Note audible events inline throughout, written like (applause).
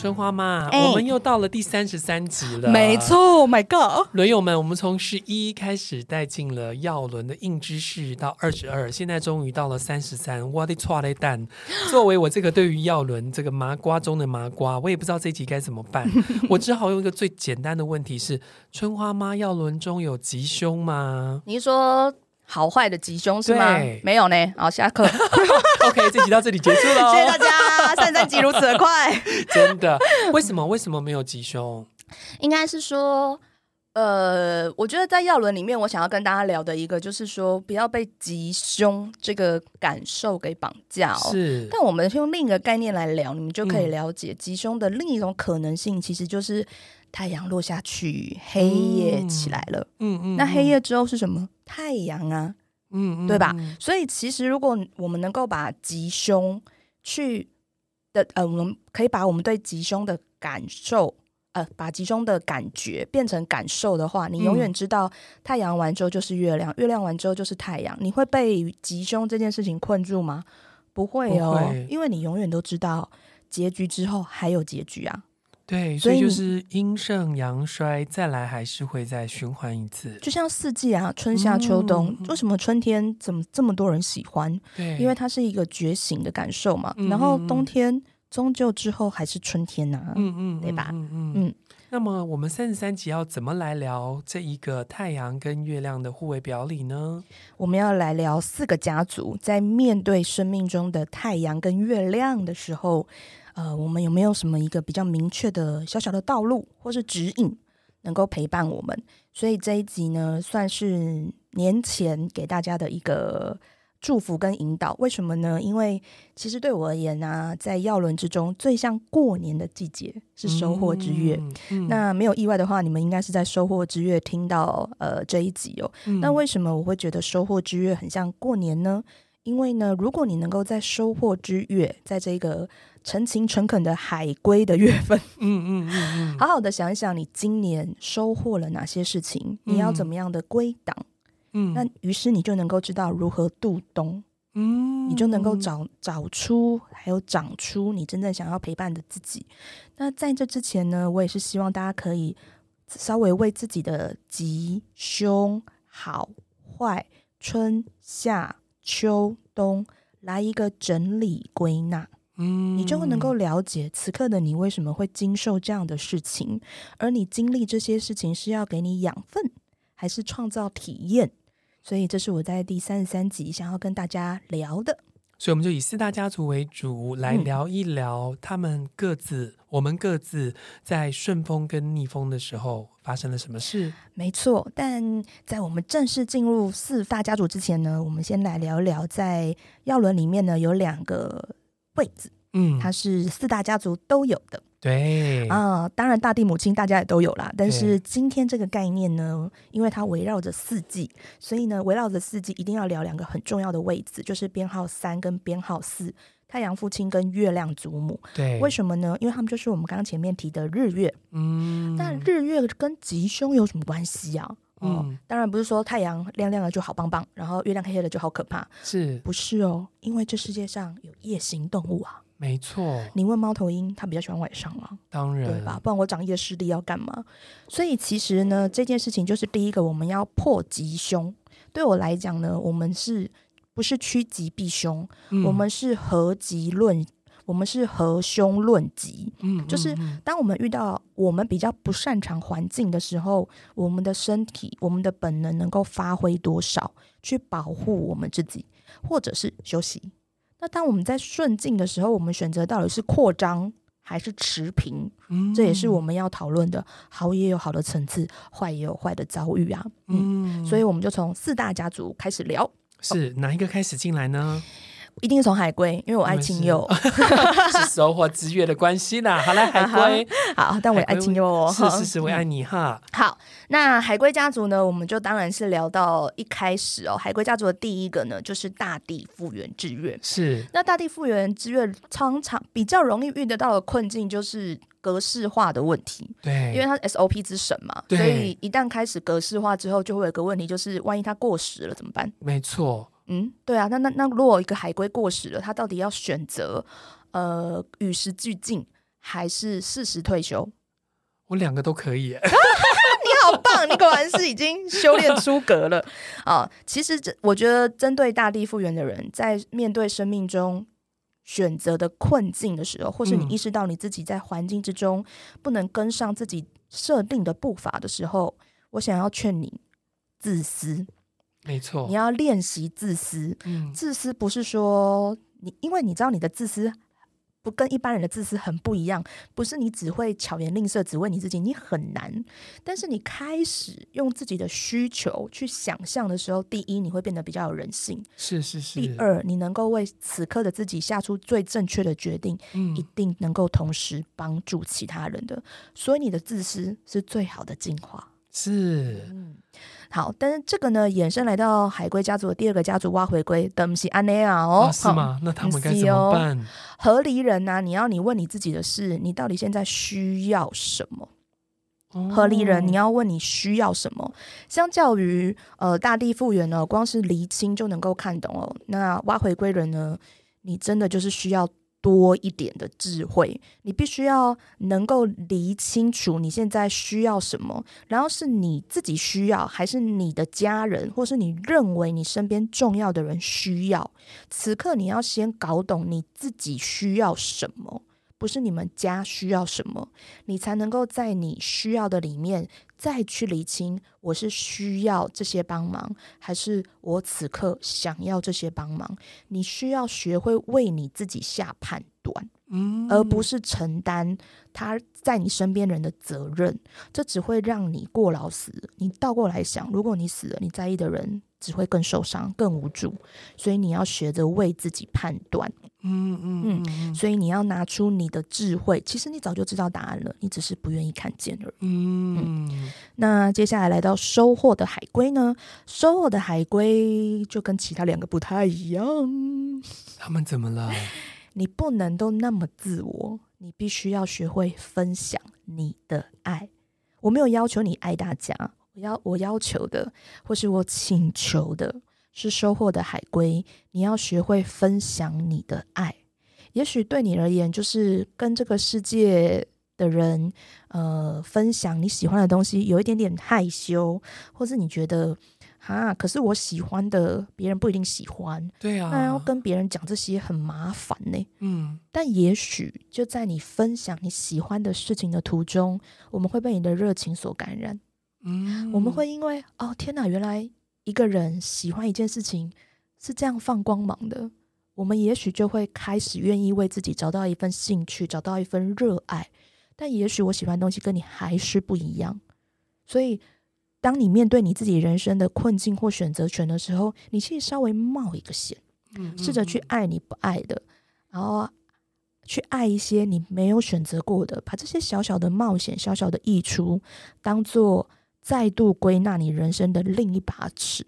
春花妈，欸、我们又到了第三十三集了。没错，My God，轮友们，我们从十一开始带进了耀轮的硬知识到二十二，现在终于到了三十三。我的错嘞蛋！作为我这个对于耀轮这个麻瓜中的麻瓜，我也不知道这集该怎么办。(laughs) 我只好用一个最简单的问题是：春花妈，耀轮中有吉凶吗？你说。好坏的吉凶是吗？没有呢。好，下课。(laughs) OK，这集到这里结束了。(laughs) 谢谢大家，三三级如此的快。(laughs) 真的？为什么？为什么没有吉凶？应该是说，呃，我觉得在药轮里面，我想要跟大家聊的一个，就是说，不要被吉凶这个感受给绑架哦。是。但我们用另一个概念来聊，你们就可以了解吉凶的另一种可能性，其实就是。太阳落下去，黑夜起来了。嗯嗯，嗯，那黑夜之后是什么？太阳啊，嗯，嗯，对吧？所以其实如果我们能够把吉凶去的呃，我们可以把我们对吉凶的感受，呃，把吉凶的感觉变成感受的话，你永远知道太阳完之后就是月亮，嗯、月亮完之后就是太阳。你会被吉凶这件事情困住吗？不会哦，会因为你永远都知道结局之后还有结局啊。对，所以就是阴盛阳衰，再来还是会再循环一次，就像四季啊，春夏秋冬。嗯、为什么春天怎么这么多人喜欢？对，因为它是一个觉醒的感受嘛。嗯、然后冬天终究之后还是春天呐、啊，嗯嗯，对吧？嗯嗯，嗯。那么我们三十三集要怎么来聊这一个太阳跟月亮的互为表里呢？我们要来聊四个家族在面对生命中的太阳跟月亮的时候。呃，我们有没有什么一个比较明确的小小的道路或是指引，能够陪伴我们？所以这一集呢，算是年前给大家的一个祝福跟引导。为什么呢？因为其实对我而言呢、啊，在药轮之中，最像过年的季节是收获之月。嗯嗯、那没有意外的话，你们应该是在收获之月听到呃这一集哦。嗯、那为什么我会觉得收获之月很像过年呢？因为呢，如果你能够在收获之月，在这个诚勤诚恳的海归的月份，嗯嗯嗯嗯，(laughs) 好好的想一想，你今年收获了哪些事情？你要怎么样的归档？嗯，那于是你就能够知道如何度冬，嗯，你就能够找找出还有长出你真正想要陪伴的自己。那在这之前呢，我也是希望大家可以稍微为自己的吉凶好坏春夏。秋冬来一个整理归纳，嗯，你就会能够了解此刻的你为什么会经受这样的事情，而你经历这些事情是要给你养分，还是创造体验？所以这是我在第三十三集想要跟大家聊的。所以我们就以四大家族为主来聊一聊他们各自，嗯、我们各自在顺风跟逆风的时候发生了什么事。没错，但在我们正式进入四大家族之前呢，我们先来聊一聊在药轮里面呢有两个位置，嗯，它是四大家族都有的。对啊、呃，当然大地母亲大家也都有啦。但是今天这个概念呢，因为它围绕着四季，所以呢，围绕着四季一定要聊两个很重要的位置，就是编号三跟编号四，太阳父亲跟月亮祖母。对，为什么呢？因为他们就是我们刚刚前面提的日月。嗯，但日月跟吉凶有什么关系啊？嗯、哦，当然不是说太阳亮亮的就好棒棒，然后月亮黑黑的就好可怕，是不是哦？因为这世界上有夜行动物啊。没错，你问猫头鹰，它比较喜欢晚上啊，当然，对吧？不然我长夜视力要干嘛？所以其实呢，这件事情就是第一个，我们要破吉凶。对我来讲呢，我们是不是趋吉避凶？嗯、我们是合吉论，我们是合凶论吉。嗯，就是当我们遇到我们比较不擅长环境的时候，我们的身体、我们的本能能够发挥多少，去保护我们自己，或者是休息。那当我们在顺境的时候，我们选择到底是扩张还是持平？嗯，这也是我们要讨论的。好也有好的层次，坏也有坏的遭遇啊。嗯，所以我们就从四大家族开始聊。是哪一个开始进来呢？一定是从海龟，因为我爱青柚，(laughs) 是收获之月的关系啦。(laughs) 好来，海龟，好，但我也爱青柚哦。(laughs) 是是是，我爱你哈。好，那海龟家族呢，我们就当然是聊到一开始哦。海龟家族的第一个呢，就是大地复原之月。是，那大地复原之月常常比较容易遇得到的困境就是格式化的问题。对，因为它是 SOP 之神嘛，所以一旦开始格式化之后，就会有个问题，就是万一它过时了怎么办？没错。嗯，对啊，那那那如果一个海龟过时了，他到底要选择呃与时俱进，还是适时退休？我两个都可以。(laughs) 你好棒，你果然是已经修炼出格了啊、哦！其实这我觉得，针对大地复原的人，在面对生命中选择的困境的时候，或是你意识到你自己在环境之中不能跟上自己设定的步伐的时候，我想要劝你自私。没错，你要练习自私。嗯，自私不是说你，因为你知道你的自私不跟一般人的自私很不一样，不是你只会巧言令色，只为你自己，你很难。但是你开始用自己的需求去想象的时候，第一，你会变得比较有人性。是是是。第二，你能够为此刻的自己下出最正确的决定，嗯，一定能够同时帮助其他人的。所以你的自私是最好的进化。是。嗯。好，但是这个呢，衍生来到海龟家族的第二个家族挖回归，等是安内亚哦，是吗？那他们该怎么办？河狸人呐、啊，你要你问你自己的事，你到底现在需要什么？哦、河狸人，你要问你需要什么？相较于呃大地复原呢，光是厘清就能够看懂哦。那挖回归人呢，你真的就是需要。多一点的智慧，你必须要能够理清楚你现在需要什么，然后是你自己需要，还是你的家人，或是你认为你身边重要的人需要。此刻你要先搞懂你自己需要什么，不是你们家需要什么，你才能够在你需要的里面再去理清，我是需要这些帮忙，还是我此刻想要这些帮忙？你需要学会为你自己下判断，嗯，而不是承担他在你身边人的责任，这只会让你过劳死。你倒过来想，如果你死了，你在意的人只会更受伤、更无助。所以你要学着为自己判断。嗯嗯嗯，所以你要拿出你的智慧。其实你早就知道答案了，你只是不愿意看见而已。嗯，嗯，那接下来来到收获的海龟呢？收获的海龟就跟其他两个不太一样。他们怎么了？(laughs) 你不能都那么自我，你必须要学会分享你的爱。我没有要求你爱大家，我要我要求的，或是我请求的。是收获的海龟，你要学会分享你的爱。也许对你而言，就是跟这个世界的人，呃，分享你喜欢的东西，有一点点害羞，或是你觉得，啊，可是我喜欢的别人不一定喜欢，对啊，那要跟别人讲这些很麻烦呢。嗯，但也许就在你分享你喜欢的事情的途中，我们会被你的热情所感染。嗯，我们会因为，哦，天哪，原来。一个人喜欢一件事情是这样放光芒的，我们也许就会开始愿意为自己找到一份兴趣，找到一份热爱。但也许我喜欢的东西跟你还是不一样，所以当你面对你自己人生的困境或选择权的时候，你其实稍微冒一个险，试着去爱你不爱的，然后去爱一些你没有选择过的，把这些小小的冒险、小小的溢出当做。再度归纳你人生的另一把尺，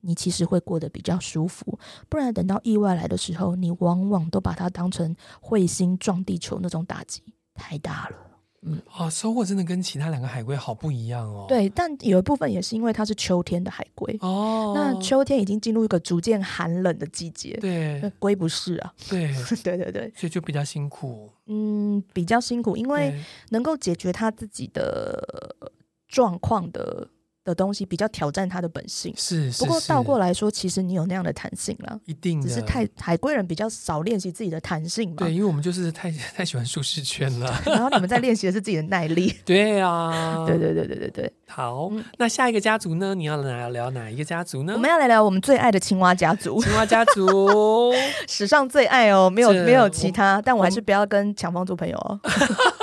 你其实会过得比较舒服。不然等到意外来的时候，你往往都把它当成彗星撞地球那种打击，太大了。嗯，啊，收获真的跟其他两个海龟好不一样哦。对，但有一部分也是因为它是秋天的海龟哦。那秋天已经进入一个逐渐寒冷的季节，对，那龟不是啊。对，(laughs) 对对对，所以就比较辛苦。嗯，比较辛苦，因为能够解决他自己的。状况的的东西比较挑战他的本性，是，是。不过倒过来说，其实你有那样的弹性了，一定只是太海归人比较少练习自己的弹性嘛。对，因为我们就是太 (laughs) 太喜欢舒适圈了。(laughs) 然后你们在练习的是自己的耐力。(laughs) 对啊，对对对对对对。好，嗯、那下一个家族呢？你要来聊哪一个家族呢？我们要来聊我们最爱的青蛙家族。青蛙家族史上最爱哦，没有没有其他，但我还是不要跟强风做朋友哦。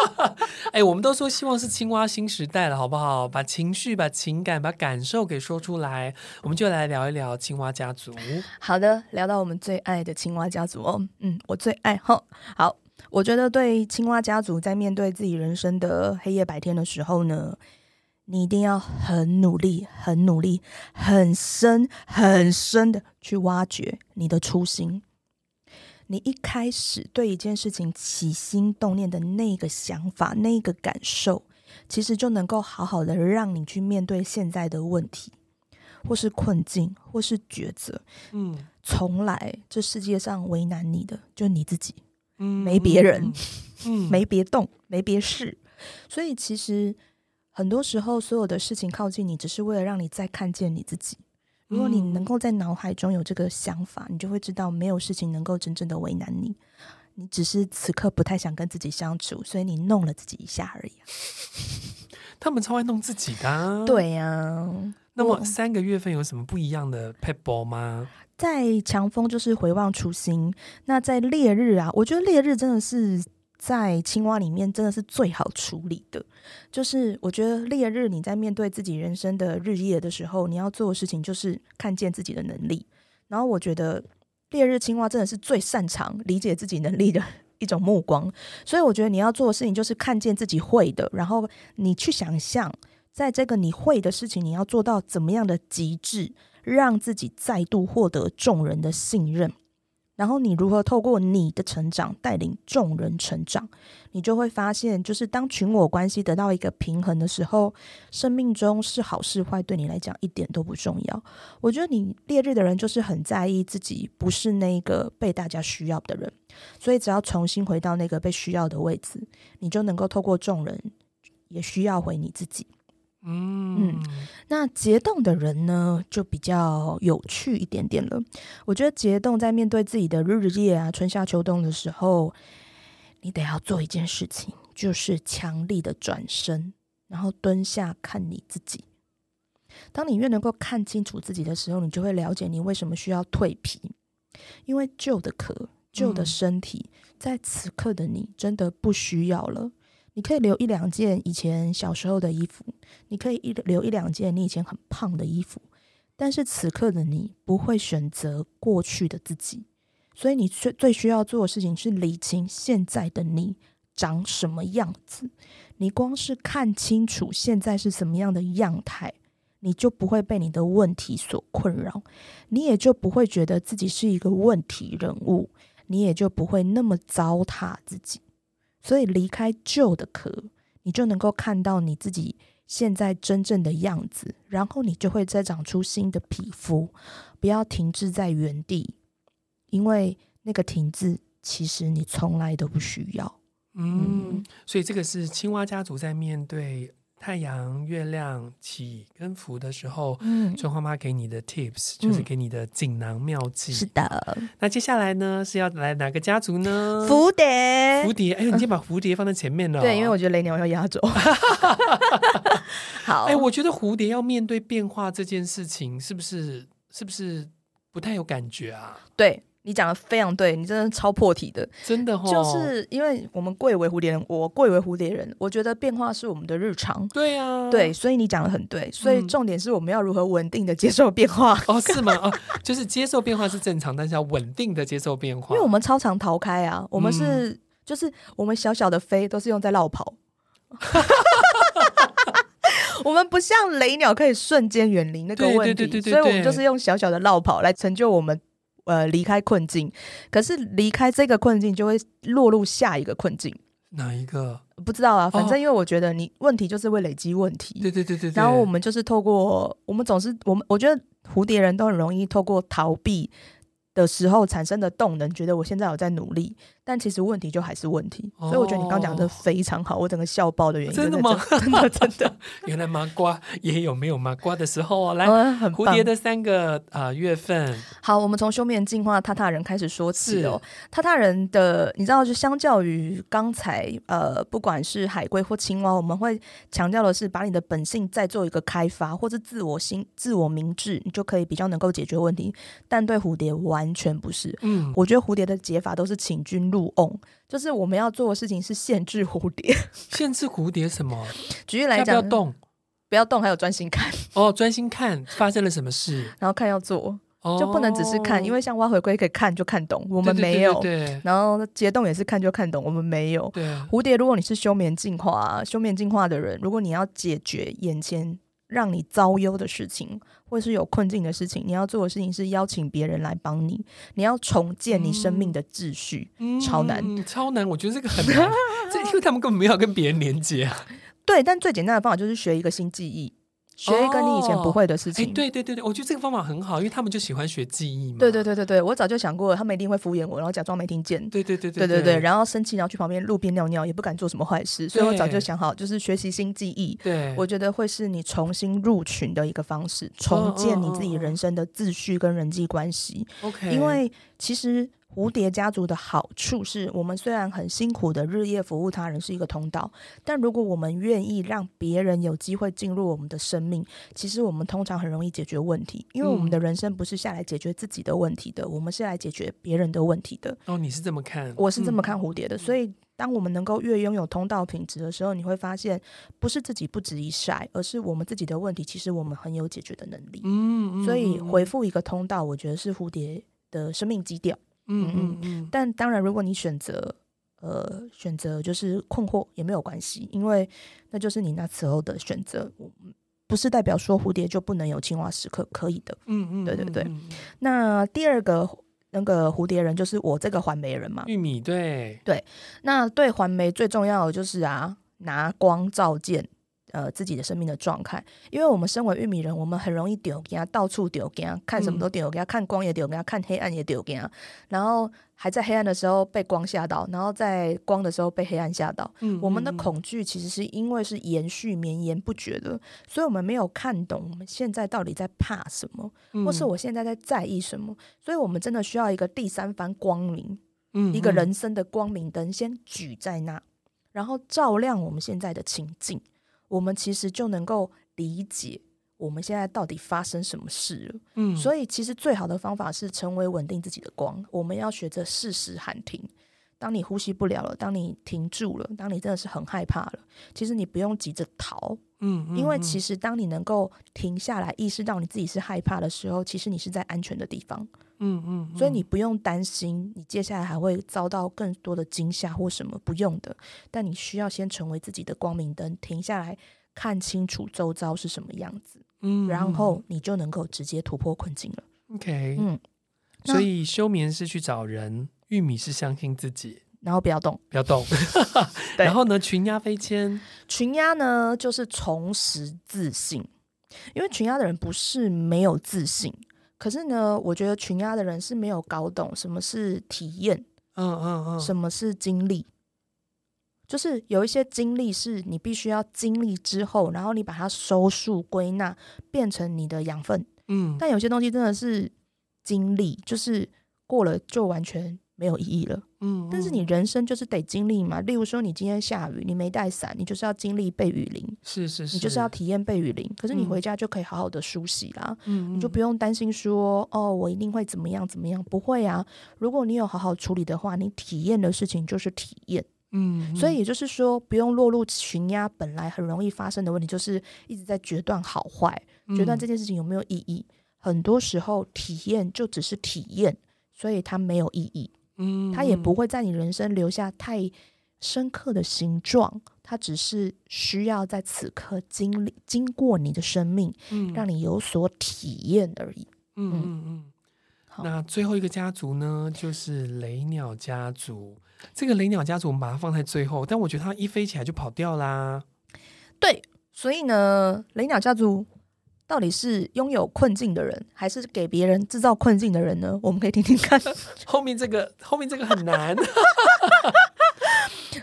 (laughs) 哎，我们都说希望是青蛙新时代了，好不好？把情绪、把情感、把感受给说出来，我们就来聊一聊青蛙家族。好的，聊到我们最爱的青蛙家族哦，嗯，我最爱哈。好，我觉得对青蛙家族在面对自己人生的黑夜白天的时候呢，你一定要很努力、很努力、很深、很深的去挖掘你的初心。你一开始对一件事情起心动念的那个想法、那个感受，其实就能够好好的让你去面对现在的问题，或是困境，或是抉择。嗯，从来这世界上为难你的就你自己，嗯，没别人，嗯，(laughs) 没别动，没别事。所以其实很多时候，所有的事情靠近你，只是为了让你再看见你自己。如果你能够在脑海中有这个想法，你就会知道没有事情能够真正的为难你，你只是此刻不太想跟自己相处，所以你弄了自己一下而已。(laughs) 他们超爱弄自己的啊，对呀啊。那么三个月份有什么不一样的 p e b b l 吗？在强风就是回望初心，那在烈日啊，我觉得烈日真的是。在青蛙里面，真的是最好处理的。就是我觉得烈日，你在面对自己人生的日夜的时候，你要做的事情就是看见自己的能力。然后我觉得烈日青蛙真的是最擅长理解自己能力的一种目光。所以我觉得你要做的事情就是看见自己会的，然后你去想象，在这个你会的事情，你要做到怎么样的极致，让自己再度获得众人的信任。然后你如何透过你的成长带领众人成长，你就会发现，就是当群我关系得到一个平衡的时候，生命中是好是坏对你来讲一点都不重要。我觉得你烈日的人就是很在意自己不是那个被大家需要的人，所以只要重新回到那个被需要的位置，你就能够透过众人也需要回你自己。嗯，那结冻的人呢，就比较有趣一点点了。我觉得结冻在面对自己的日夜啊，春夏秋冬的时候，你得要做一件事情，就是强力的转身，然后蹲下看你自己。当你越能够看清楚自己的时候，你就会了解你为什么需要蜕皮，因为旧的壳、旧的身体，在此刻的你真的不需要了。你可以留一两件以前小时候的衣服，你可以一留一两件你以前很胖的衣服，但是此刻的你不会选择过去的自己，所以你最最需要做的事情是理清现在的你长什么样子。你光是看清楚现在是什么样的样态，你就不会被你的问题所困扰，你也就不会觉得自己是一个问题人物，你也就不会那么糟蹋自己。所以离开旧的壳，你就能够看到你自己现在真正的样子，然后你就会再长出新的皮肤。不要停滞在原地，因为那个停滞其实你从来都不需要。嗯，嗯，所以这个是青蛙家族在面对。太阳、月亮起跟伏的时候，嗯，春花妈给你的 tips、嗯、就是给你的锦囊妙计。是的，那接下来呢是要来哪个家族呢？蝴蝶，蝴蝶。哎呦，你先把蝴蝶放在前面了。对，因为我觉得雷鸟要压轴。(laughs) 好，哎，我觉得蝴蝶要面对变化这件事情，是不是是不是不太有感觉啊？对。你讲的非常对，你真的超破题的，真的哦。就是因为我们贵为蝴蝶人，我贵为蝴蝶人，我觉得变化是我们的日常。对啊，对，所以你讲的很对。所以重点是我们要如何稳定的接受变化。哦，是吗？哦，就是接受变化是正常，但是要稳定的接受变化。因为我们超常逃开啊，我们是、嗯、就是我们小小的飞都是用在绕跑，(laughs) 我们不像雷鸟可以瞬间远离那个问题，所以我们就是用小小的绕跑来成就我们。呃，离开困境，可是离开这个困境，就会落入下一个困境。哪一个？不知道啊。反正因为我觉得你问题就是会累积问题。对对对对。然后我们就是透过，我们总是我们，我觉得蝴蝶人都很容易透过逃避的时候产生的动能，觉得我现在有在努力。但其实问题就还是问题，所以我觉得你刚讲的非常好，我整个笑爆的原因真的吗？真的真的，(laughs) 原来麻瓜也有没有麻瓜的时候哦。来，蝴蝶的三个啊月份，好，我们从休眠进化踏踏人开始说起哦。踏踏人的，你知道，就相较于刚才呃，不管是海龟或青蛙，我们会强调的是把你的本性再做一个开发，或者自我心、自我明智，你就可以比较能够解决问题。但对蝴蝶完完全不是。嗯，我觉得蝴蝶的解法都是请君入瓮，就是我们要做的事情是限制蝴蝶。(laughs) 限制蝴蝶什么？举例来讲，不要动，不要动，还有专心看。哦，专心看发生了什么事，然后看要做。就不能只是看，因为像挖回归可以看就看懂，我们没有。对对对对，然后结冻也是看就看懂，我们没有。对。蝴蝶，如果你是休眠进化、休眠进化的人，如果你要解决眼前让你遭忧的事情，或是有困境的事情，你要做的事情是邀请别人来帮你，你要重建你生命的秩序，嗯、超难、嗯，超难。我觉得这个很难，这 (laughs) 因为他们根本没有跟别人连接啊。对，但最简单的方法就是学一个新记忆。学一个你以前不会的事情，哎、哦，对对对对，我觉得这个方法很好，因为他们就喜欢学记忆嘛。对对对对对，我早就想过了，他们一定会敷衍我，然后假装没听见。对对对对对对，然后生气，然后去旁边路边尿尿，也不敢做什么坏事。所以我早就想好，就是学习新记忆。对，我觉得会是你重新入群的一个方式，重建你自己人生的秩序跟人际关系。OK，因为其实。蝴蝶家族的好处是我们虽然很辛苦的日夜服务他人是一个通道，但如果我们愿意让别人有机会进入我们的生命，其实我们通常很容易解决问题，因为我们的人生不是下来解决自己的问题的，嗯、我们是来解决别人的问题的。哦，你是这么看？我是这么看蝴蝶的。嗯、所以，当我们能够越拥有通道品质的时候，你会发现，不是自己不值一晒，而是我们自己的问题，其实我们很有解决的能力。嗯，嗯，所以回复一个通道，我觉得是蝴蝶的生命基调。嗯嗯嗯，但当然，如果你选择呃选择就是困惑也没有关系，因为那就是你那时候的选择，不是代表说蝴蝶就不能有青蛙时刻，可以的。嗯嗯，对对对。那第二个那个蝴蝶人就是我这个环媒人嘛，玉米对对。那对环媒最重要的就是啊，拿光照见。呃，自己的生命的状态，因为我们身为玉米人，我们很容易丢给他，到处丢给他，看什么都丢给他，看光也丢给他，看黑暗也丢给他，然后还在黑暗的时候被光吓到，然后在光的时候被黑暗吓到。嗯，我们的恐惧其实是因为是延续绵延不绝的，所以我们没有看懂我们现在到底在怕什么，或是我现在在在意什么，所以我们真的需要一个第三番光明，嗯，一个人生的光明灯先举在那，然后照亮我们现在的情境。我们其实就能够理解我们现在到底发生什么事了。嗯，所以其实最好的方法是成为稳定自己的光。我们要学着适时喊停。当你呼吸不了了，当你停住了，当你真的是很害怕了，其实你不用急着逃。嗯，嗯，因为其实当你能够停下来，意识到你自己是害怕的时候，其实你是在安全的地方。嗯嗯，所以你不用担心，你接下来还会遭到更多的惊吓或什么，不用的。但你需要先成为自己的光明灯，停下来看清楚周遭是什么样子，嗯，然后你就能够直接突破困境了。OK，嗯，所以休眠是去找人，玉米是相信自己，然后不要动，不要动。(laughs) 然后呢，群压飞迁，群压呢就是重拾自信，因为群压的人不是没有自信。可是呢，我觉得群压的人是没有搞懂什么是体验，嗯嗯嗯，什么是经历，就是有一些经历是你必须要经历之后，然后你把它收束归纳，变成你的养分，嗯，但有些东西真的是经历，就是过了就完全。没有意义了，嗯，但是你人生就是得经历嘛。例如说，你今天下雨，你没带伞，你就是要经历被雨淋，是是是，你就是要体验被雨淋。可是你回家就可以好好的梳洗啦，嗯，你就不用担心说，哦，我一定会怎么样怎么样，不会啊。如果你有好好处理的话，你体验的事情就是体验，嗯，所以也就是说，不用落入群压本来很容易发生的问题，就是一直在决断好坏，决断这件事情有没有意义。很多时候，体验就只是体验，所以它没有意义。嗯，它也不会在你人生留下太深刻的形状，它只是需要在此刻经历、经过你的生命，嗯，让你有所体验而已。嗯嗯嗯。好，那最后一个家族呢，就是雷鸟家族。这个雷鸟家族我们把它放在最后，但我觉得它一飞起来就跑掉啦。对，所以呢，雷鸟家族。到底是拥有困境的人，还是给别人制造困境的人呢？我们可以听听看。(laughs) 后面这个，后面这个很难。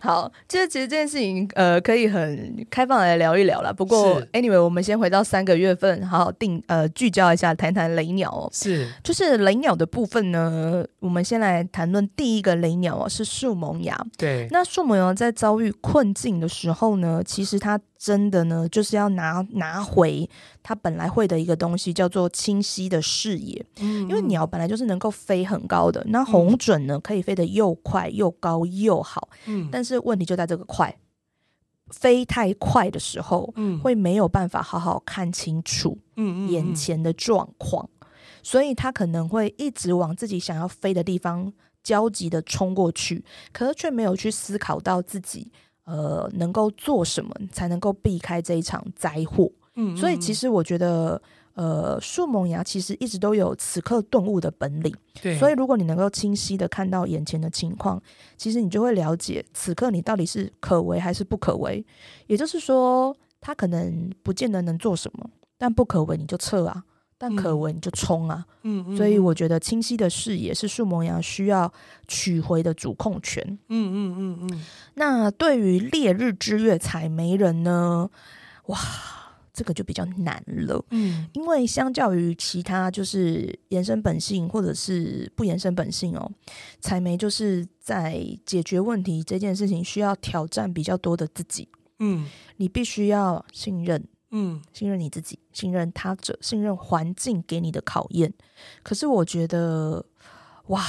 好，其实其实这件事情，呃，可以很开放来聊一聊啦。不过，anyway，我们先回到三个月份，好好定呃聚焦一下，谈谈雷鸟哦。是，就是雷鸟的部分呢，我们先来谈论第一个雷鸟哦，是树萌芽。对，那树萌芽在遭遇困境的时候呢，其实它真的呢，就是要拿拿回它本来会的一个东西，叫做清晰的视野。嗯，因为鸟本来就是能够飞很高的，那红隼呢，可以飞得又快又高又好。嗯，但是问题就在这个快，飞太快的时候，嗯，会没有办法好好看清楚，嗯眼前的状况，所以它可能会一直往自己想要飞的地方焦急的冲过去，可是却没有去思考到自己。呃，能够做什么才能够避开这一场灾祸？嗯，嗯，所以其实我觉得，呃，树萌芽其实一直都有此刻顿悟的本领。对，所以如果你能够清晰的看到眼前的情况，其实你就会了解此刻你到底是可为还是不可为。也就是说，他可能不见得能做什么，但不可为你就撤啊。但可为你就冲啊，嗯，嗯，所以我觉得清晰的视野是树萌芽需要取回的主控权，嗯嗯嗯嗯。那对于烈日之月采莓人呢？哇，这个就比较难了，嗯，因为相较于其他就是延伸本性或者是不延伸本性哦，采莓就是在解决问题这件事情需要挑战比较多的自己，嗯，你必须要信任。嗯，信任你自己，信任他者，信任环境给你的考验。可是我觉得，哇，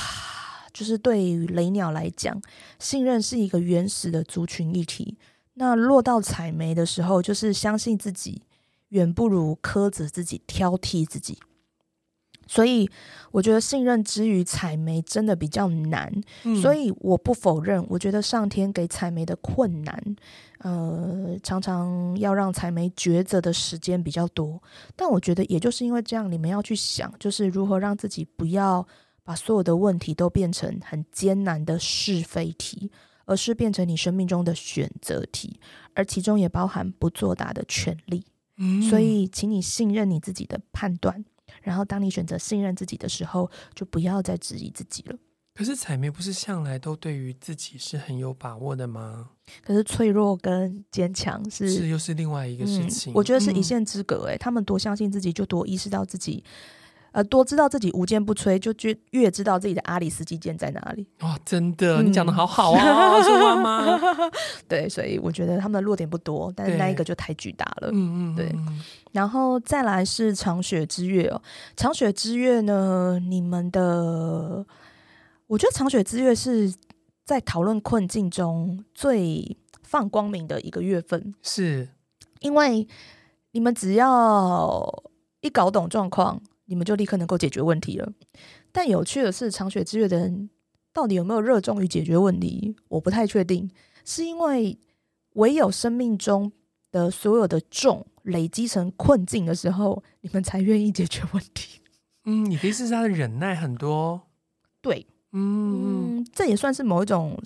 就是对于雷鸟来讲，信任是一个原始的族群议题。那落到采煤的时候，就是相信自己，远不如苛责自己、挑剔自己。所以我觉得信任之于采梅真的比较难，嗯，所以我不否认，我觉得上天给采梅的困难，呃，常常要让采梅抉择的时间比较多。但我觉得也就是因为这样，你们要去想，就是如何让自己不要把所有的问题都变成很艰难的是非题，而是变成你生命中的选择题，而其中也包含不作答的权利。嗯，所以请你信任你自己的判断。然后，当你选择信任自己的时候，就不要再质疑自己了。可是，彩梅不是向来都对于自己是很有把握的吗？可是，脆弱跟坚强是是又是另外一个事情。嗯，我觉得是一线之隔。哎，他们多相信自己，就多意识到自己。呃，多知道自己无坚不摧，就越越知道自己的阿里斯基剑在哪里。哇，真的，嗯、你讲的好好啊，说妈妈。(laughs) 对，所以我觉得他们的弱点不多，但是那一个就太巨大了。嗯嗯，对。然后再来是长雪之月哦，长雪之月呢，你们的，我觉得长雪之月是在讨论困境中最放光明的一个月份，是因为你们只要一搞懂状况。你们就立刻能够解决问题了。但有趣的是，长雪之月的人到底有没有热衷于解决问题？我不太确定。是因为唯有生命中的所有的重累积成困境的时候，你们才愿意解决问题。嗯，你的意思是他的忍耐很多？对，嗯，嗯，这也算是某一种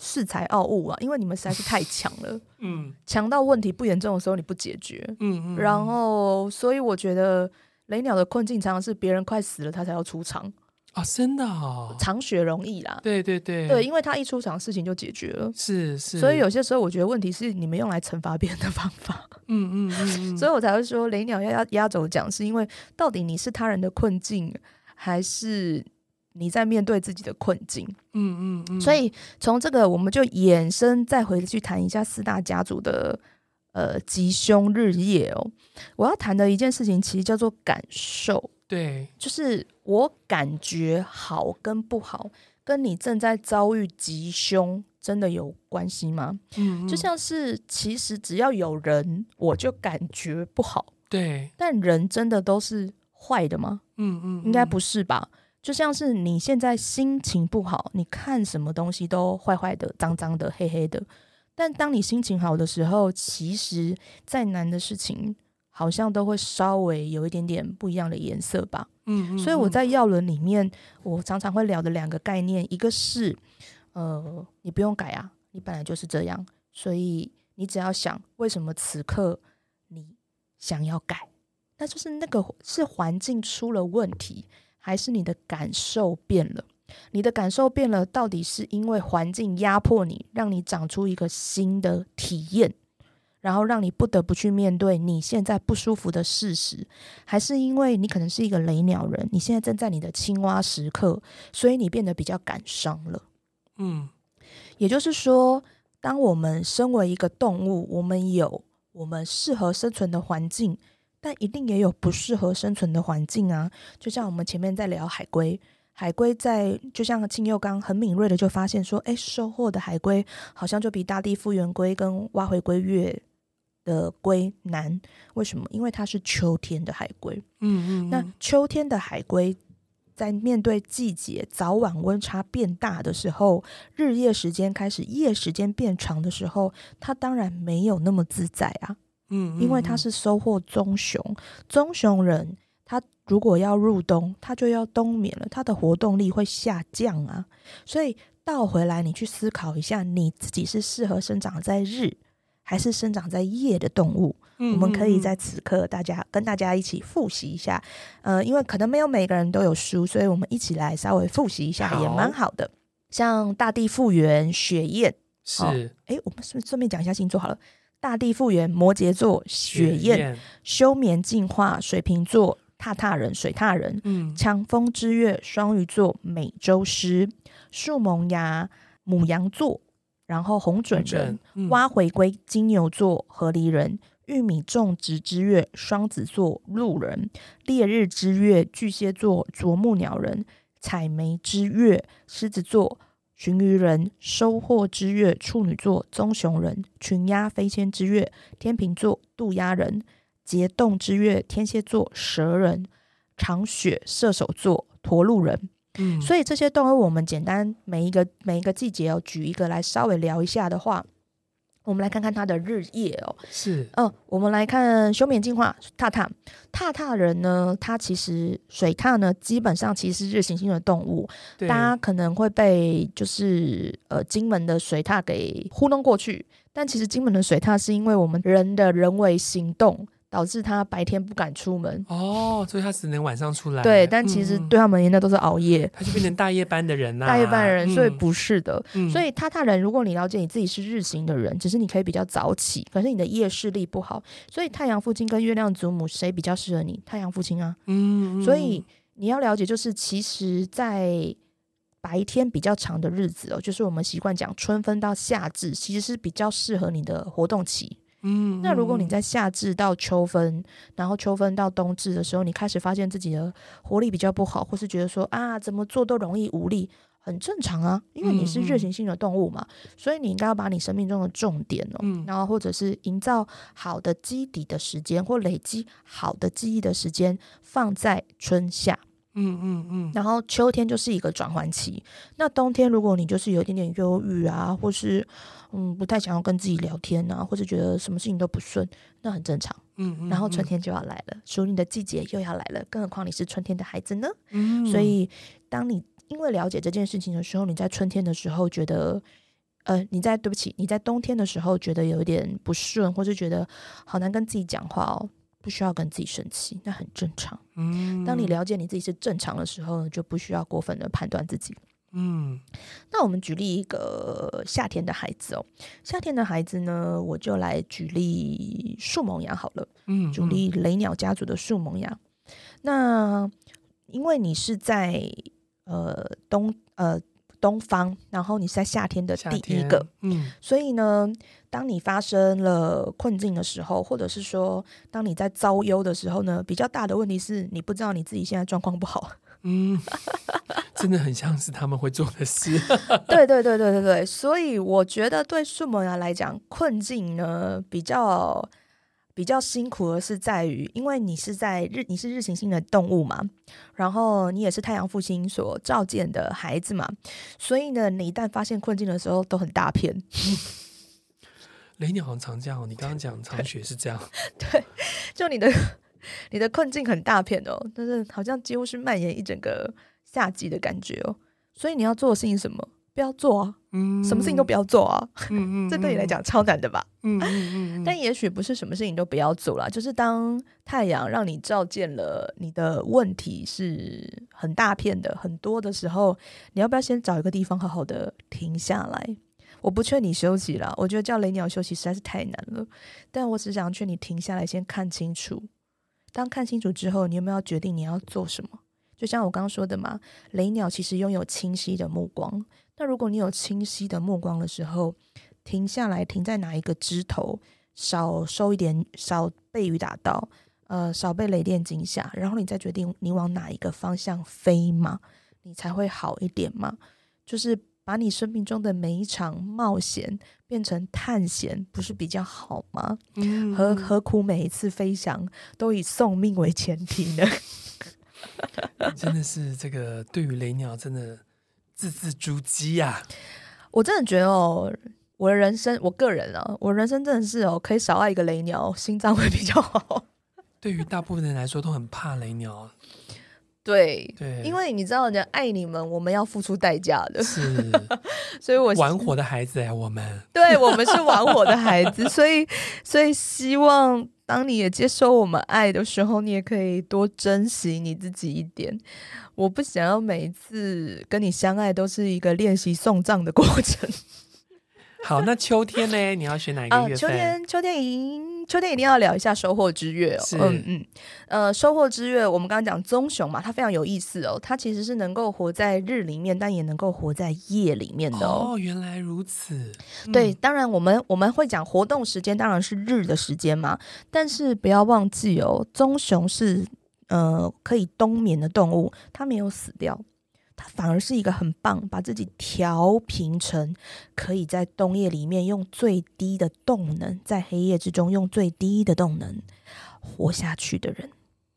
恃才傲物啊。因为你们实在是太强了，(laughs) 嗯，强到问题不严重的时候你不解决，嗯嗯，然后所以我觉得。雷鸟的困境常常是别人快死了，他才要出场啊！真的哦，长血容易啦，对对对对，因为他一出场，事情就解决了。是是，所以有些时候我觉得问题是你们用来惩罚别人的方法。嗯嗯嗯，(laughs) 所以我才会说雷鸟要压压轴讲，是因为到底你是他人的困境，还是你在面对自己的困境？嗯嗯嗯。所以从这个，我们就衍生再回去谈一下四大家族的。呃，吉凶日夜哦，我要谈的一件事情其实叫做感受，对，就是我感觉好跟不好，跟你正在遭遇吉凶真的有关系吗？嗯，嗯，就像是其实只要有人，我就感觉不好，对，但人真的都是坏的吗？嗯嗯，应该不是吧？就像是你现在心情不好，你看什么东西都坏坏的、脏脏的、黑黑的。但当你心情好的时候，其实再难的事情，好像都会稍微有一点点不一样的颜色吧。嗯，嗯，嗯，所以我在药轮里面，我常常会聊的两个概念，一个是，呃，你不用改啊，你本来就是这样，所以你只要想，为什么此刻你想要改，那就是那个是环境出了问题，还是你的感受变了？你的感受变了，到底是因为环境压迫你，让你长出一个新的体验，然后让你不得不去面对你现在不舒服的事实，还是因为你可能是一个雷鸟人，你现在正在你的青蛙时刻，所以你变得比较感伤了？嗯，也就是说，当我们身为一个动物，我们有我们适合生存的环境，但一定也有不适合生存的环境啊。就像我们前面在聊海龟，海龟在就像庆佑刚很敏锐的就发现说，哎，收获的海龟好像就比大地复原龟跟挖回归月的龟难。为什么？因为它是秋天的海龟。嗯，嗯嗯。那秋天的海龟。在面对季节早晚温差变大的时候，日夜时间开始夜时间变长的时候，它当然没有那么自在啊。嗯，嗯，嗯，因为它是收获棕熊，棕熊人他如果要入冬，它就要冬眠了，它的活动力会下降啊。所以倒回来，你去思考一下，你自己是适合生长在日，还是生长在夜的动物？嗯嗯嗯，我们可以在此刻，大家跟大家一起复习一下。呃，因为可能没有每个人都有书，所以我们一起来稍微复习一下，也蛮好的。好，像大地复原、雪燕是，哎、哦，我们是不是顺便讲一下星座好了？大地复原，摩羯座雪燕休眠进化，水瓶座踏踏人、水踏人；嗯，强风之月，双鱼座美洲狮；树萌芽，母羊座；然后红准人，嗯、挖回归，金牛座河狸人。玉米种植之月，双子座路人；烈日之月，巨蟹座啄木鸟人；采莓之月，狮子座鲟鱼人；收获之月，处女座棕熊人；群鸭飞迁之月，天秤座渡鸦人；结冻之月，天蝎座蛇人；长雪射手座驼鹿人。嗯，所以这些动物，我们简单每一个每一个季节哦，举一个来稍微聊一下的话。我们来看看它的日夜哦，是，嗯，我们来看休眠进化踏踏踏踏人呢，它其实水獭呢，基本上其实是日行性的动物，对大家可能会被就是呃金门的水獭给糊弄过去，但其实金门的水獭是因为我们人的人为行动。导致他白天不敢出门哦，所以他只能晚上出来。对，但其实对他们那都是熬夜，他就变成大夜班的人呐、啊。大夜班的人，所以不是的。嗯、所以踏踏人，如果你了解你自己是日行的人，只是你可以比较早起，可是你的夜视力不好，所以太阳父亲跟月亮祖母谁比较适合你？太阳父亲啊。嗯。所以你要了解，就是其实，在白天比较长的日子哦，就是我们习惯讲春分到夏至，其实是比较适合你的活动期。嗯，那如果你在夏至到秋分，然后秋分到冬至的时候，你开始发现自己的活力比较不好，或是觉得说啊，怎么做都容易无力，很正常啊，因为你是热行性的动物嘛，嗯、所以你应该要把你生命中的重点哦，嗯、然后或者是营造好的基底的时间，或累积好的记忆的时间，放在春夏。嗯嗯嗯，然后秋天就是一个转换期。那冬天如果你就是有一点点忧郁啊，或是嗯不太想要跟自己聊天啊，或是觉得什么事情都不顺，那很正常。嗯，嗯，嗯，然后春天就要来了，属于你的季节又要来了，更何况你是春天的孩子呢？嗯，所以当你因为了解这件事情的时候，你在春天的时候觉得，呃，你在对不起，你在冬天的时候觉得有一点不顺，或是觉得好难跟自己讲话哦。不需要跟自己生气，那很正常。嗯，当你了解你自己是正常的时候，就不需要过分的判断自己。嗯，那我们举例一个夏天的孩子哦，夏天的孩子呢，我就来举例树萌芽好了。嗯，举例雷鸟家族的树萌芽。那因为你是在呃东呃。东方，然后你是在夏天的第一个，嗯，所以呢，当你发生了困境的时候，或者是说，当你在遭忧的时候呢，比较大的问题是你不知道你自己现在状况不好，嗯，(laughs) 真的很像是他们会做的事，(laughs) 对对对对对对，所以我觉得对树萌芽来讲，困境呢比较。比较辛苦的是在于，因为你是在日，你是日行性的动物嘛，然后你也是太阳父亲所召见的孩子嘛，所以呢，你一旦发现困境的时候，都很大片。(laughs) 雷鸟好像常这样哦，你刚刚讲长雪是这样，(laughs) 对，就你的你的困境很大片哦，但是好像几乎是蔓延一整个夏季的感觉哦，所以你要做的事情什么？不要做啊，嗯，什么事情都不要做啊，嗯嗯，这对你来讲超难的吧？嗯嗯，但也许不是什么事情都不要做啦，就是当太阳让你照见了你的问题是很大片的、很多的时候，你要不要先找一个地方好好的停下来？我不劝你休息啦，我觉得叫雷鸟休息实在是太难了，但我只想劝你停下来，先看清楚。当看清楚之后，你有没有决定你要做什么？就像我刚刚说的嘛，雷鸟其实拥有清晰的目光。那如果你有清晰的目光的时候，停下来，停在哪一个枝头，少受一点，少被雨打到，呃，少被雷电惊吓，然后你再决定你往哪一个方向飞嘛，你才会好一点嘛。就是把你生命中的每一场冒险变成探险，不是比较好吗？嗯，何何苦每一次飞翔都以送命为前提呢？(laughs) 真的是这个，对于雷鸟，真的字字珠玑呀！我真的觉得哦，我的人生，我个人啊，我人生真的是哦，可以少爱一个雷鸟，心脏会比较好。对于大部分人来说，都很怕雷鸟。对对，因为你知道，人爱你们，我们要付出代价的。是，(laughs) 所以我玩火的孩子哎，我们，对我们是玩火的孩子，(laughs) 所以所以希望。当你也接受我们爱的时候，你也可以多珍惜你自己一点。我不想要每一次跟你相爱都是一个练习送葬的过程。好，那秋天呢？你要选哪一个月份？啊、秋天，秋天已秋天一定要聊一下收获之月哦。嗯嗯，呃，收获之月，我们刚刚讲棕熊嘛，它非常有意思哦。它其实是能够活在日里面，但也能够活在夜里面的哦。哦，原来如此。对，嗯、当然我们我们会讲活动时间当然是日的时间嘛，但是不要忘记哦，棕熊是呃可以冬眠的动物，它没有死掉。它反而是一个很棒，把自己调平成可以在冬夜里面用最低的动能，在黑夜之中用最低的动能活下去的人。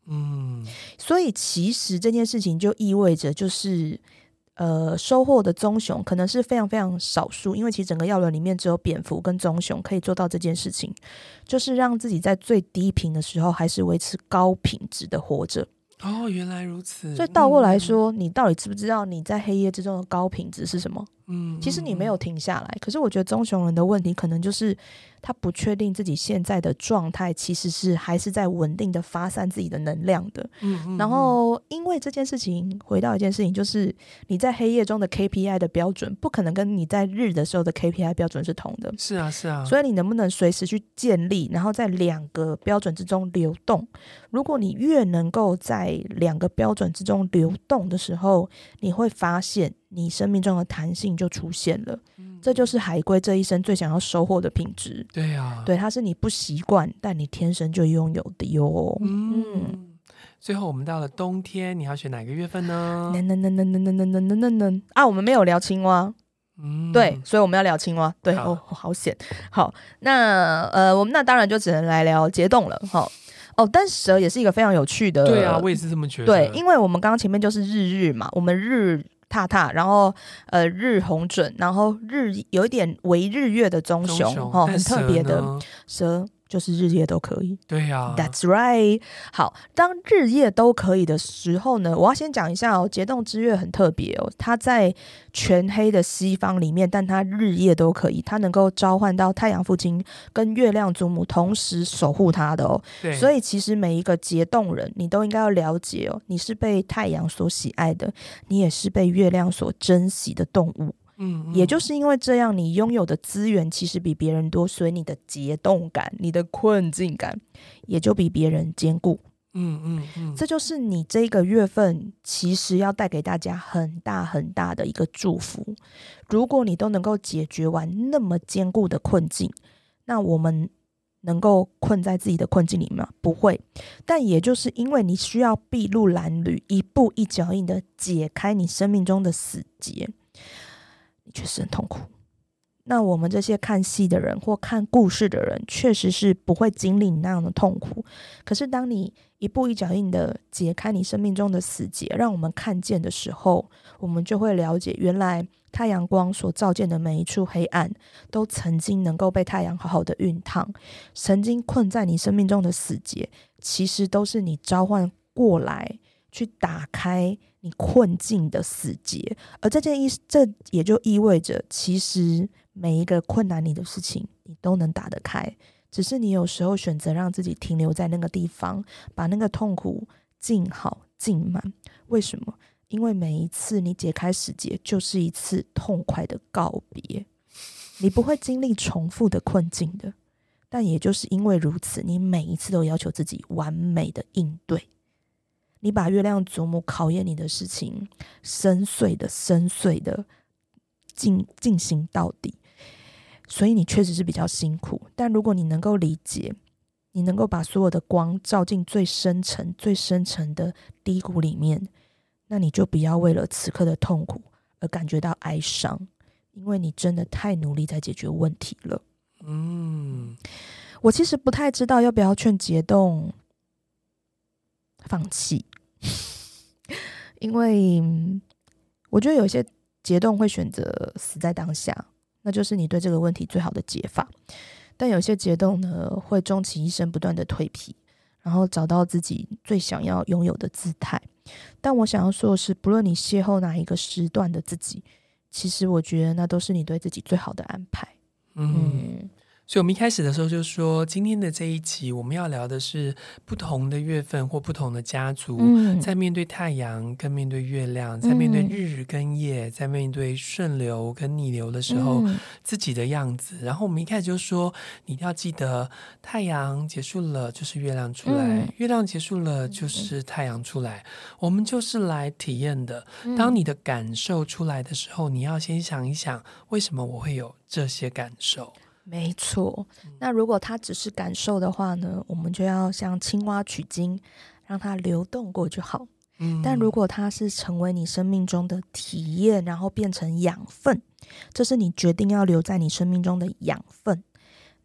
嗯，所以其实这件事情就意味着，就是呃，收获的棕熊可能是非常非常少数，因为其实整个药轮里面只有蝙蝠跟棕熊可以做到这件事情，就是让自己在最低频的时候还是维持高品质的活着。哦，原来如此。所以倒过来说，嗯、你到底知不知道你在黑夜之中的高品质是什么？嗯，其实你没有停下来。可是我觉得棕熊人的问题可能就是。他不确定自己现在的状态，其实是还是在稳定的发散自己的能量的。嗯，嗯，然后因为这件事情，回到一件事情，就是你在黑夜中的 KPI 的标准，不可能跟你在日的时候的 KPI 标准是同的。是啊，是啊。所以你能不能随时去建立，然后在两个标准之中流动？如果你越能够在两个标准之中流动的时候，你会发现。你生命中的弹性就出现了，嗯、这就是海龟这一生最想要收获的品质。对呀、啊，对，它是你不习惯，但你天生就拥有的哟。嗯，嗯最后我们到了冬天，你要选哪个月份呢？能能能能能能能能能能能啊！我们没有聊青蛙，嗯，对，所以我们要聊青蛙。对，哦，好险。好，那呃，我们那当然就只能来聊结冻了。好，哦，但蛇也是一个非常有趣的。对啊，我也是这么觉得。对，因为我们刚刚前面就是日日嘛，我们日。踏踏，然后呃日红准，然后日有一点为日月的棕熊，熊哦，很特别的蛇。就是日夜都可以，对呀、啊，That's right。好，当日夜都可以的时候呢，我要先讲一下哦，结冻之月很特别哦，它在全黑的西方里面，但它日夜都可以，它能够召唤到太阳父亲跟月亮祖母同时守护它的哦。对，所以其实每一个结冻人，你都应该要了解哦，你是被太阳所喜爱的，你也是被月亮所珍惜的动物。嗯，嗯，也就是因为这样，你拥有的资源其实比别人多，所以你的结冻感、你的困境感也就比别人坚固。嗯嗯嗯，这就是你这个月份其实要带给大家很大很大的一个祝福。如果你都能够解决完那么坚固的困境，那我们能够困在自己的困境里吗？不会。但也就是因为你需要筚路蓝缕，一步一脚印的解开你生命中的死结。确实很痛苦。那我们这些看戏的人或看故事的人，确实是不会经历你那样的痛苦。可是，当你一步一脚印的解开你生命中的死结，让我们看见的时候，我们就会了解，原来太阳光所照见的每一处黑暗，都曾经能够被太阳好好的熨烫。曾经困在你生命中的死结，其实都是你召唤过来。去打开你困境的死结，而这件意这也就意味着，其实每一个困难你的事情，你都能打得开，只是你有时候选择让自己停留在那个地方，把那个痛苦静好静满。为什么？因为每一次你解开死结，就是一次痛快的告别，你不会经历重复的困境的。但也就是因为如此，你每一次都要求自己完美的应对。你把月亮祖母考验你的事情，深邃的、深邃的进进行到底。所以你确实是比较辛苦。但如果你能够理解，你能够把所有的光照进最深层、最深层的低谷里面，那你就不要为了此刻的痛苦而感觉到哀伤，因为你真的太努力在解决问题了。嗯，我其实不太知道要不要劝解冻放弃，(laughs) 因为我觉得有些结冻会选择死在当下，那就是你对这个问题最好的解法。但有些结冻呢，会终其一生不断的蜕皮，然后找到自己最想要拥有的姿态。但我想要说的是，不论你邂逅哪一个时段的自己，其实我觉得那都是你对自己最好的安排。嗯。嗯所以，我们一开始的时候就说，今天的这一集我们要聊的是不同的月份或不同的家族，嗯、在面对太阳跟面对月亮，在面对日跟夜，在面对顺流跟逆流的时候，嗯、自己的样子。然后我们一开始就说，你一定要记得，太阳结束了就是月亮出来，嗯、月亮结束了就是太阳出来。我们就是来体验的。当你的感受出来的时候，你要先想一想，为什么我会有这些感受。没错，那如果它只是感受的话呢，我们就要像青蛙取经，让它流动过就好。嗯，但如果它是成为你生命中的体验，然后变成养分，这是你决定要留在你生命中的养分，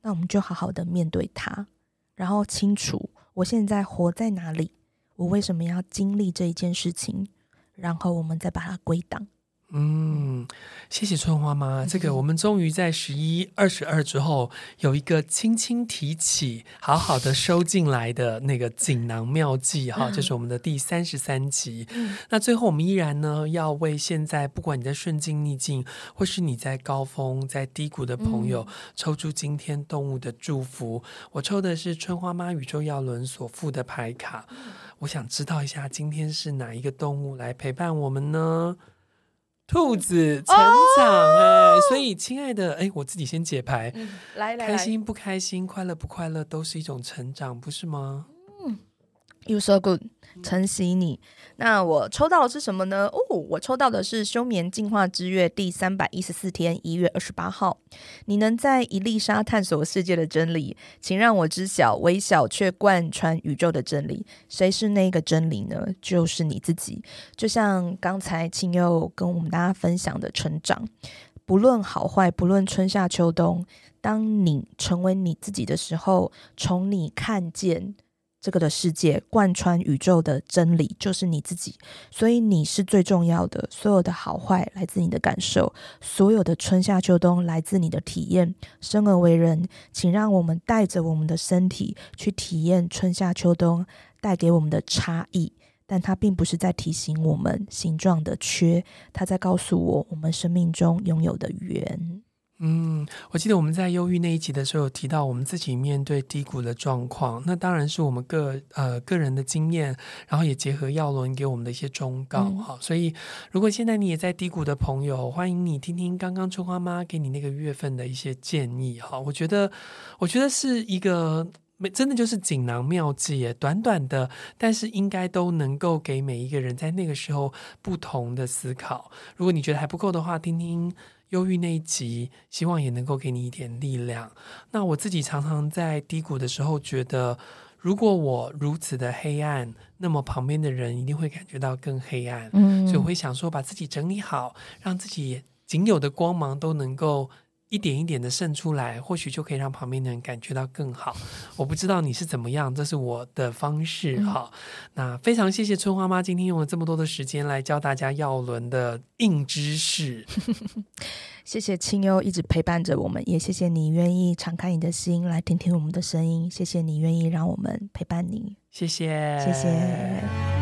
那我们就好好的面对它，然后清楚我现在活在哪里，我为什么要经历这一件事情，然后我们再把它归档。嗯，谢谢春花妈。这个我们终于在十一二十二之后有一个轻轻提起、好好的收进来的那个锦囊妙计哈，这是我们的第三十三集。那最后我们依然呢要为现在不管你在顺境逆境，或是你在高峰在低谷的朋友，抽出今天动物的祝福。我抽的是春花妈宇宙耀轮所附的牌卡。我想知道一下，今天是哪一个动物来陪伴我们呢？兔子成长哎，所以亲爱的哎，我自己先解牌，来来，开心不开心，快乐不快乐，都是一种成长，不是吗？，You so good。晨曦你，那我抽到的是什么呢？哦，我抽到的是休眠进化之月第三百一十四天一月二十八号。你能在一粒沙探索世界的真理，请让我知晓微小却贯穿宇宙的真理。谁是那个真理呢？就是你自己。就像刚才青佑跟我们大家分享的成长，不论好坏，不论春夏秋冬，当你成为你自己的时候，从你看见。这个的世界贯穿宇宙的真理就是你自己，所以你是最重要的。所有的好坏来自你的感受，所有的春夏秋冬来自你的体验。生而为人，请让我们带着我们的身体去体验春夏秋冬带给我们的差异，但它并不是在提醒我们形状的缺，它在告诉我我们生命中拥有的圆。嗯，我记得我们在忧郁那一集的时候有提到，我们自己面对低谷的状况，那当然是我们个呃个人的经验，然后也结合耀伦给我们的一些忠告哈、嗯。所以，如果现在你也在低谷的朋友，欢迎你听听刚刚春花妈给你那个月份的一些建议哈。我觉得，我觉得是一个真的就是锦囊妙计，短短的，但是应该都能够给每一个人在那个时候不同的思考。如果你觉得还不够的话，听听。忧郁那一集，希望也能够给你一点力量。那我自己常常在低谷的时候，觉得如果我如此的黑暗，那么旁边的人一定会感觉到更黑暗。嗯，所以我会想说，把自己整理好，让自己仅有的光芒都能够。一点一点的渗出来，或许就可以让旁边的人感觉到更好。我不知道你是怎么样，这是我的方式哈、嗯。那非常谢谢春花妈今天用了这么多的时间来教大家药轮的硬知识。(laughs) 谢谢清幽一直陪伴着我们，也谢谢你愿意敞开你的心来听听我们的声音。谢谢你愿意让我们陪伴你。谢谢，谢谢。